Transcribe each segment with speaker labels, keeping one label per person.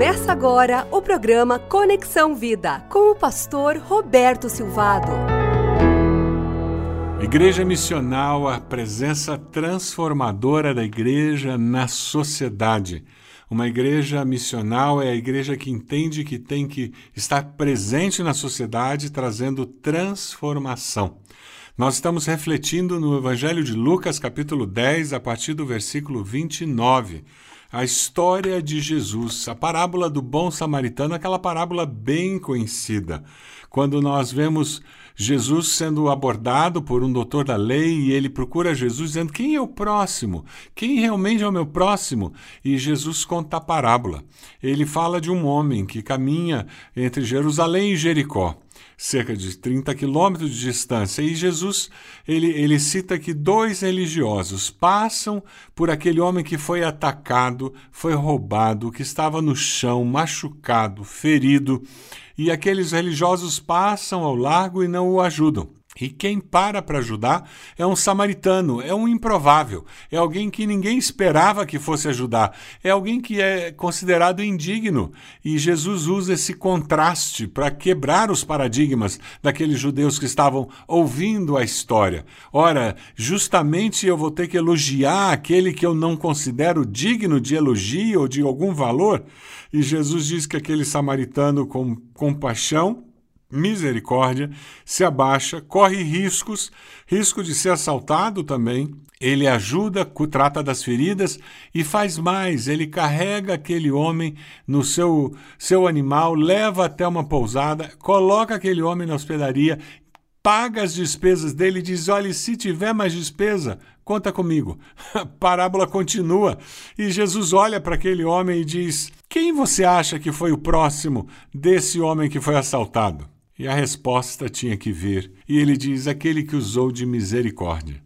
Speaker 1: Começa agora o programa Conexão Vida com o pastor Roberto Silvado.
Speaker 2: Igreja Missional, a presença transformadora da igreja na sociedade. Uma igreja missional é a igreja que entende que tem que estar presente na sociedade, trazendo transformação. Nós estamos refletindo no Evangelho de Lucas, capítulo 10, a partir do versículo 29 a história de Jesus, a parábola do bom samaritano, aquela parábola bem conhecida. Quando nós vemos Jesus sendo abordado por um doutor da lei e ele procura Jesus dizendo: Quem é o próximo? Quem realmente é o meu próximo? E Jesus conta a parábola. Ele fala de um homem que caminha entre Jerusalém e Jericó cerca de 30 quilômetros de distância. E Jesus ele, ele cita que dois religiosos passam por aquele homem que foi atacado, foi roubado, que estava no chão, machucado, ferido, e aqueles religiosos passam ao largo e não o ajudam. E quem para para ajudar é um samaritano, é um improvável, é alguém que ninguém esperava que fosse ajudar, é alguém que é considerado indigno. E Jesus usa esse contraste para quebrar os paradigmas daqueles judeus que estavam ouvindo a história. Ora, justamente eu vou ter que elogiar aquele que eu não considero digno de elogio ou de algum valor. E Jesus diz que aquele samaritano com compaixão misericórdia, se abaixa, corre riscos, risco de ser assaltado também. Ele ajuda, trata das feridas e faz mais. Ele carrega aquele homem no seu, seu animal, leva até uma pousada, coloca aquele homem na hospedaria, paga as despesas dele e diz: olha, se tiver mais despesa, conta comigo. A parábola continua e Jesus olha para aquele homem e diz: Quem você acha que foi o próximo desse homem que foi assaltado? E a resposta tinha que vir, e ele diz: aquele que usou de misericórdia.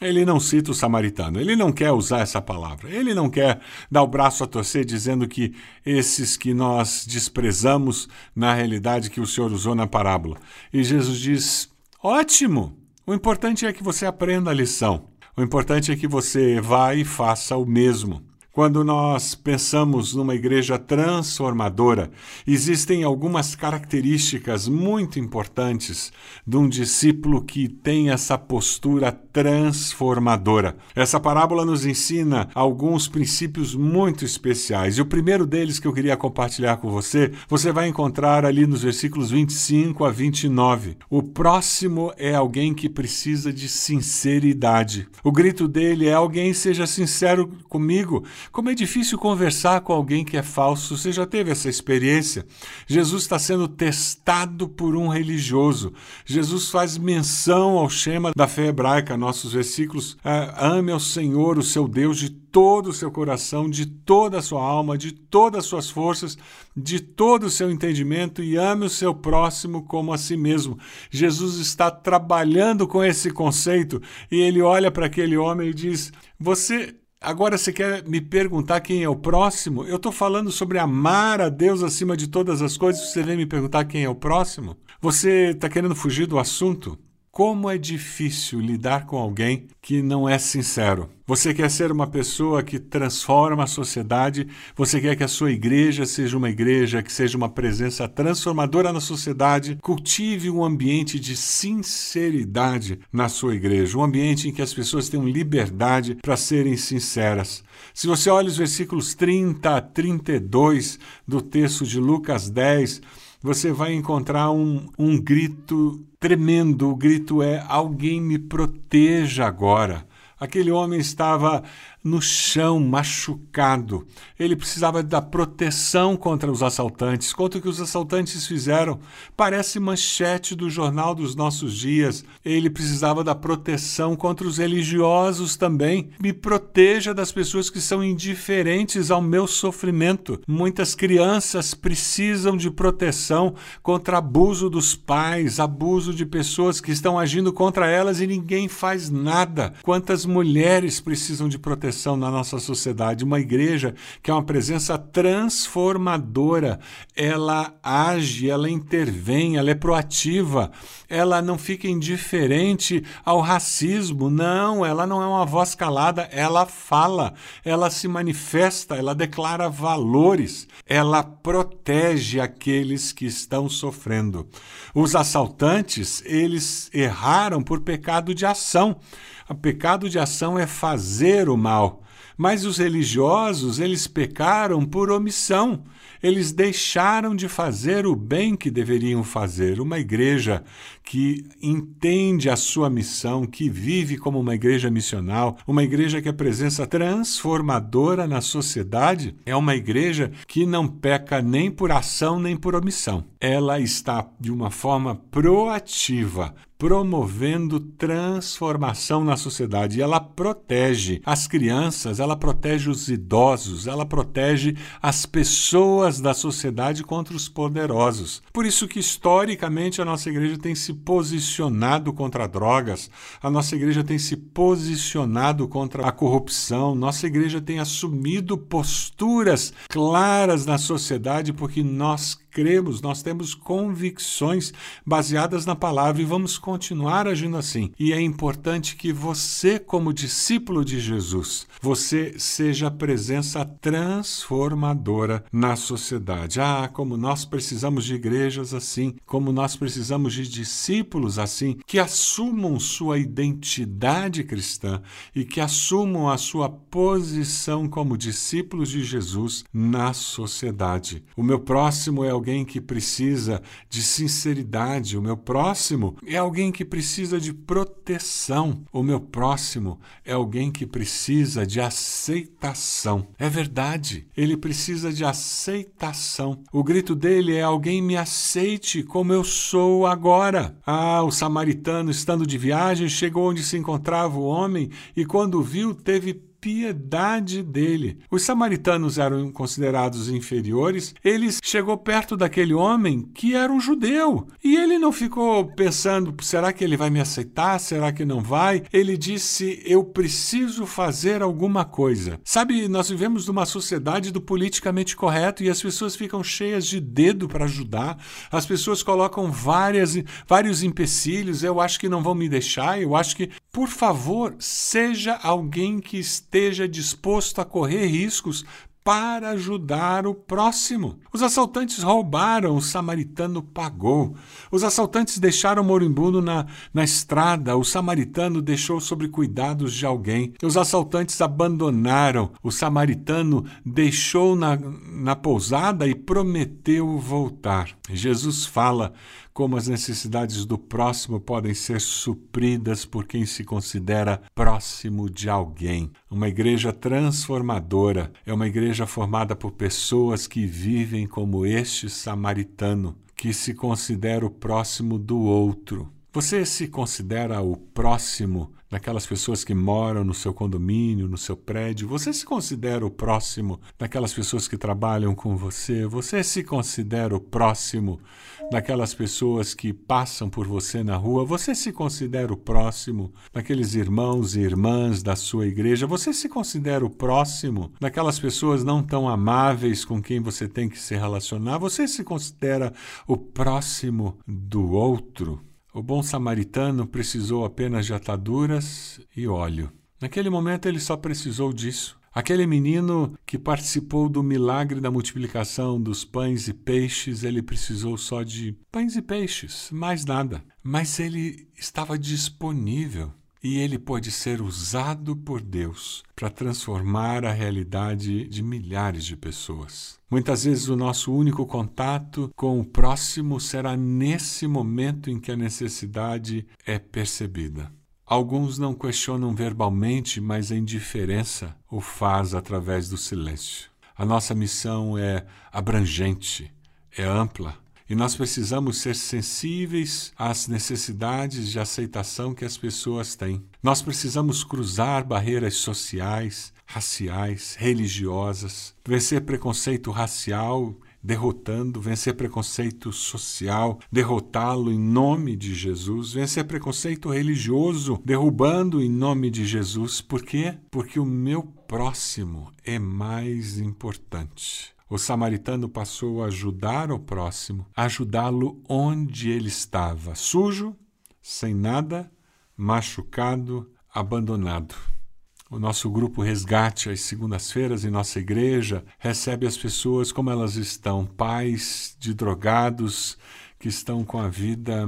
Speaker 2: Ele não cita o samaritano, ele não quer usar essa palavra, ele não quer dar o braço a torcer dizendo que esses que nós desprezamos, na realidade, que o Senhor usou na parábola. E Jesus diz: ótimo! O importante é que você aprenda a lição. O importante é que você vá e faça o mesmo. Quando nós pensamos numa igreja transformadora, existem algumas características muito importantes de um discípulo que tem essa postura transformadora. Essa parábola nos ensina alguns princípios muito especiais. E o primeiro deles que eu queria compartilhar com você, você vai encontrar ali nos versículos 25 a 29. O próximo é alguém que precisa de sinceridade. O grito dele é: alguém seja sincero comigo. Como é difícil conversar com alguém que é falso. Você já teve essa experiência? Jesus está sendo testado por um religioso. Jesus faz menção ao Shema da fé hebraica, nossos versículos. É, ame ao Senhor, o seu Deus, de todo o seu coração, de toda a sua alma, de todas as suas forças, de todo o seu entendimento e ame o seu próximo como a si mesmo. Jesus está trabalhando com esse conceito e ele olha para aquele homem e diz: Você Agora você quer me perguntar quem é o próximo? Eu estou falando sobre amar a Deus acima de todas as coisas. Você vem me perguntar quem é o próximo? Você está querendo fugir do assunto? Como é difícil lidar com alguém que não é sincero. Você quer ser uma pessoa que transforma a sociedade, você quer que a sua igreja seja uma igreja que seja uma presença transformadora na sociedade, cultive um ambiente de sinceridade na sua igreja, um ambiente em que as pessoas tenham liberdade para serem sinceras. Se você olha os versículos 30 a 32 do texto de Lucas 10, você vai encontrar um, um grito tremendo. O grito é: Alguém me proteja agora. Aquele homem estava no chão, machucado. Ele precisava da proteção contra os assaltantes, contra o que os assaltantes fizeram. Parece manchete do jornal dos nossos dias. Ele precisava da proteção contra os religiosos também. Me proteja das pessoas que são indiferentes ao meu sofrimento. Muitas crianças precisam de proteção contra abuso dos pais, abuso de pessoas que estão agindo contra elas e ninguém faz nada. Quantas mulheres precisam de proteção? Expressão na nossa sociedade, uma igreja que é uma presença transformadora. Ela age, ela intervém, ela é proativa, ela não fica indiferente ao racismo, não, ela não é uma voz calada, ela fala, ela se manifesta, ela declara valores, ela protege aqueles que estão sofrendo. Os assaltantes, eles erraram por pecado de ação. O pecado de ação é fazer o mal. Mas os religiosos, eles pecaram por omissão. Eles deixaram de fazer o bem que deveriam fazer. Uma igreja que entende a sua missão, que vive como uma igreja missional, uma igreja que é presença transformadora na sociedade, é uma igreja que não peca nem por ação nem por omissão. Ela está de uma forma proativa promovendo transformação na sociedade. E ela protege as crianças, ela protege os idosos, ela protege as pessoas da sociedade contra os poderosos. Por isso que historicamente a nossa igreja tem se posicionado contra drogas, a nossa igreja tem se posicionado contra a corrupção, nossa igreja tem assumido posturas claras na sociedade porque nós cremos, nós temos convicções baseadas na palavra e vamos continuar agindo assim. E é importante que você, como discípulo de Jesus, você seja a presença transformadora na sociedade. Ah, como nós precisamos de igrejas assim, como nós precisamos de discípulos assim, que assumam sua identidade cristã e que assumam a sua posição como discípulos de Jesus na sociedade. O meu próximo é o alguém que precisa de sinceridade, o meu próximo é alguém que precisa de proteção, o meu próximo é alguém que precisa de aceitação. É verdade, ele precisa de aceitação. O grito dele é: alguém me aceite como eu sou agora. Ah, o samaritano, estando de viagem, chegou onde se encontrava o homem e, quando viu, teve piedade dele. Os samaritanos eram considerados inferiores. Ele chegou perto daquele homem que era um judeu. E ele não ficou pensando: será que ele vai me aceitar? Será que não vai? Ele disse: eu preciso fazer alguma coisa. Sabe, nós vivemos numa sociedade do politicamente correto e as pessoas ficam cheias de dedo para ajudar. As pessoas colocam várias, vários empecilhos. Eu acho que não vão me deixar. Eu acho que, por favor, seja alguém que esteja disposto a correr riscos para ajudar o próximo. Os assaltantes roubaram, o samaritano pagou. Os assaltantes deixaram o moribundo na, na estrada, o samaritano deixou sobre cuidados de alguém. Os assaltantes abandonaram, o samaritano deixou na, na pousada e prometeu voltar. Jesus fala como as necessidades do próximo podem ser supridas por quem se considera próximo de alguém. Uma igreja transformadora é uma igreja formada por pessoas que vivem como este samaritano, que se considera o próximo do outro. Você se considera o próximo daquelas pessoas que moram no seu condomínio, no seu prédio? Você se considera o próximo daquelas pessoas que trabalham com você? Você se considera o próximo daquelas pessoas que passam por você na rua? Você se considera o próximo daqueles irmãos e irmãs da sua igreja? Você se considera o próximo daquelas pessoas não tão amáveis com quem você tem que se relacionar? Você se considera o próximo do outro? O bom samaritano precisou apenas de ataduras e óleo. Naquele momento ele só precisou disso. Aquele menino que participou do milagre da multiplicação dos pães e peixes, ele precisou só de pães e peixes, mais nada. Mas ele estava disponível e ele pode ser usado por Deus para transformar a realidade de milhares de pessoas. Muitas vezes o nosso único contato com o próximo será nesse momento em que a necessidade é percebida. Alguns não questionam verbalmente, mas a indiferença o faz através do silêncio. A nossa missão é abrangente, é ampla, e nós precisamos ser sensíveis às necessidades de aceitação que as pessoas têm. Nós precisamos cruzar barreiras sociais, raciais, religiosas, vencer preconceito racial derrotando, vencer preconceito social, derrotá-lo em nome de Jesus, vencer preconceito religioso, derrubando em nome de Jesus. Por quê? Porque o meu próximo é mais importante. O samaritano passou a ajudar o próximo, ajudá-lo onde ele estava, sujo, sem nada, machucado, abandonado. O nosso grupo Resgate, às segundas-feiras, em nossa igreja, recebe as pessoas como elas estão, pais de drogados que estão com a vida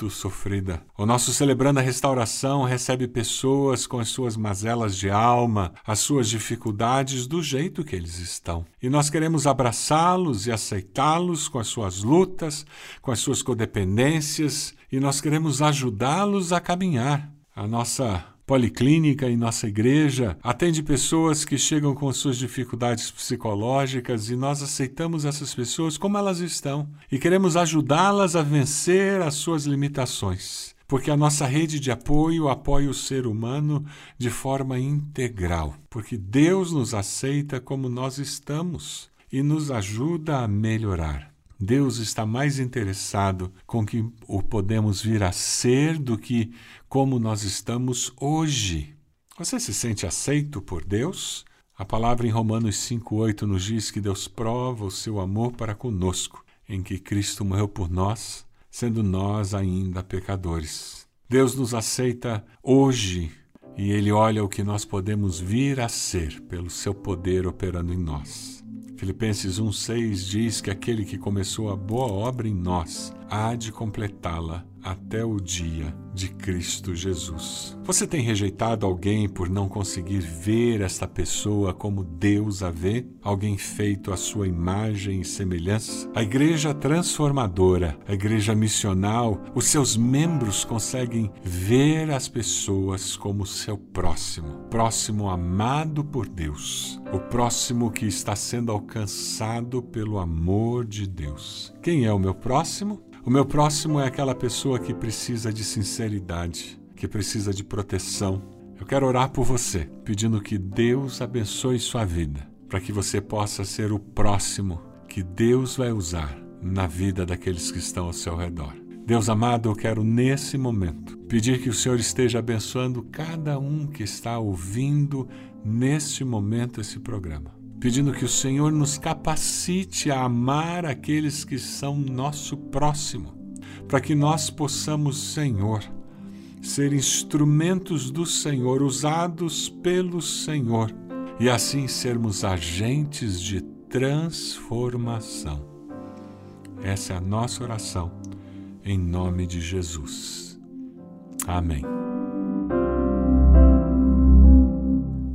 Speaker 2: muito sofrida. O nosso Celebrando a Restauração recebe pessoas com as suas mazelas de alma, as suas dificuldades do jeito que eles estão. E nós queremos abraçá-los e aceitá-los com as suas lutas, com as suas codependências, e nós queremos ajudá-los a caminhar. A nossa policlínica em nossa igreja atende pessoas que chegam com suas dificuldades psicológicas e nós aceitamos essas pessoas como elas estão e queremos ajudá-las a vencer as suas limitações. Porque a nossa rede de apoio apoia o ser humano de forma integral. Porque Deus nos aceita como nós estamos e nos ajuda a melhorar. Deus está mais interessado com que o podemos vir a ser do que como nós estamos hoje. Você se sente aceito por Deus? A palavra em Romanos 5,8 nos diz que Deus prova o seu amor para conosco, em que Cristo morreu por nós, sendo nós ainda pecadores. Deus nos aceita hoje e Ele olha o que nós podemos vir a ser pelo seu poder operando em nós. Filipenses 1,6 diz que aquele que começou a boa obra em nós há de completá-la até o dia de Cristo Jesus. Você tem rejeitado alguém por não conseguir ver esta pessoa como Deus a vê? Alguém feito à sua imagem e semelhança? A igreja transformadora, a igreja missional, os seus membros conseguem ver as pessoas como seu próximo, próximo amado por Deus, o próximo que está sendo alcançado pelo amor de Deus. Quem é o meu próximo? O meu próximo é aquela pessoa que precisa de sinceridade, que precisa de proteção. Eu quero orar por você, pedindo que Deus abençoe sua vida, para que você possa ser o próximo que Deus vai usar na vida daqueles que estão ao seu redor. Deus amado, eu quero nesse momento pedir que o Senhor esteja abençoando cada um que está ouvindo neste momento esse programa pedindo que o Senhor nos capacite a amar aqueles que são nosso próximo, para que nós possamos, Senhor, ser instrumentos do Senhor, usados pelo Senhor, e assim sermos agentes de transformação. Essa é a nossa oração, em nome de Jesus. Amém.